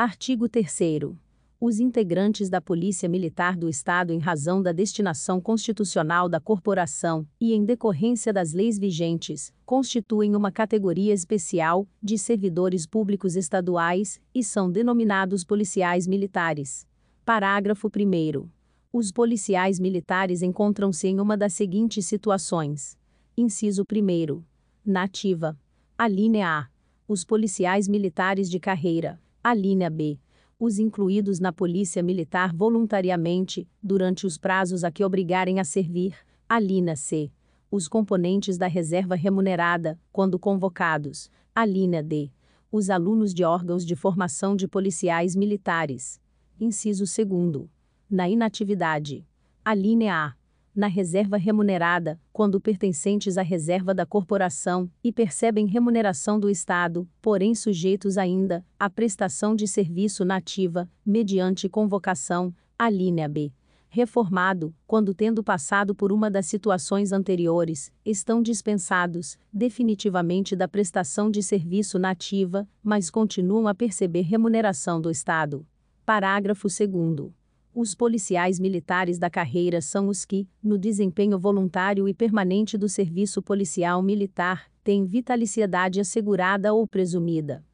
Artigo 3 os integrantes da Polícia Militar do Estado em razão da destinação constitucional da corporação e em decorrência das leis vigentes, constituem uma categoria especial de servidores públicos estaduais e são denominados policiais militares. Parágrafo 1 Os policiais militares encontram-se em uma das seguintes situações: Inciso 1 Nativa. A linha A. Os policiais militares de carreira. A linha B os incluídos na Polícia Militar voluntariamente, durante os prazos a que obrigarem a servir, a linha C. Os componentes da reserva remunerada, quando convocados, a linha D. Os alunos de órgãos de formação de policiais militares. Inciso 2. Na inatividade. A linha A na reserva remunerada, quando pertencentes à reserva da corporação, e percebem remuneração do Estado, porém sujeitos ainda à prestação de serviço nativa, mediante convocação, a linha B. Reformado, quando tendo passado por uma das situações anteriores, estão dispensados, definitivamente da prestação de serviço nativa, mas continuam a perceber remuneração do Estado. Parágrafo 2. Os policiais militares da carreira são os que, no desempenho voluntário e permanente do serviço policial militar, têm vitaliciedade assegurada ou presumida.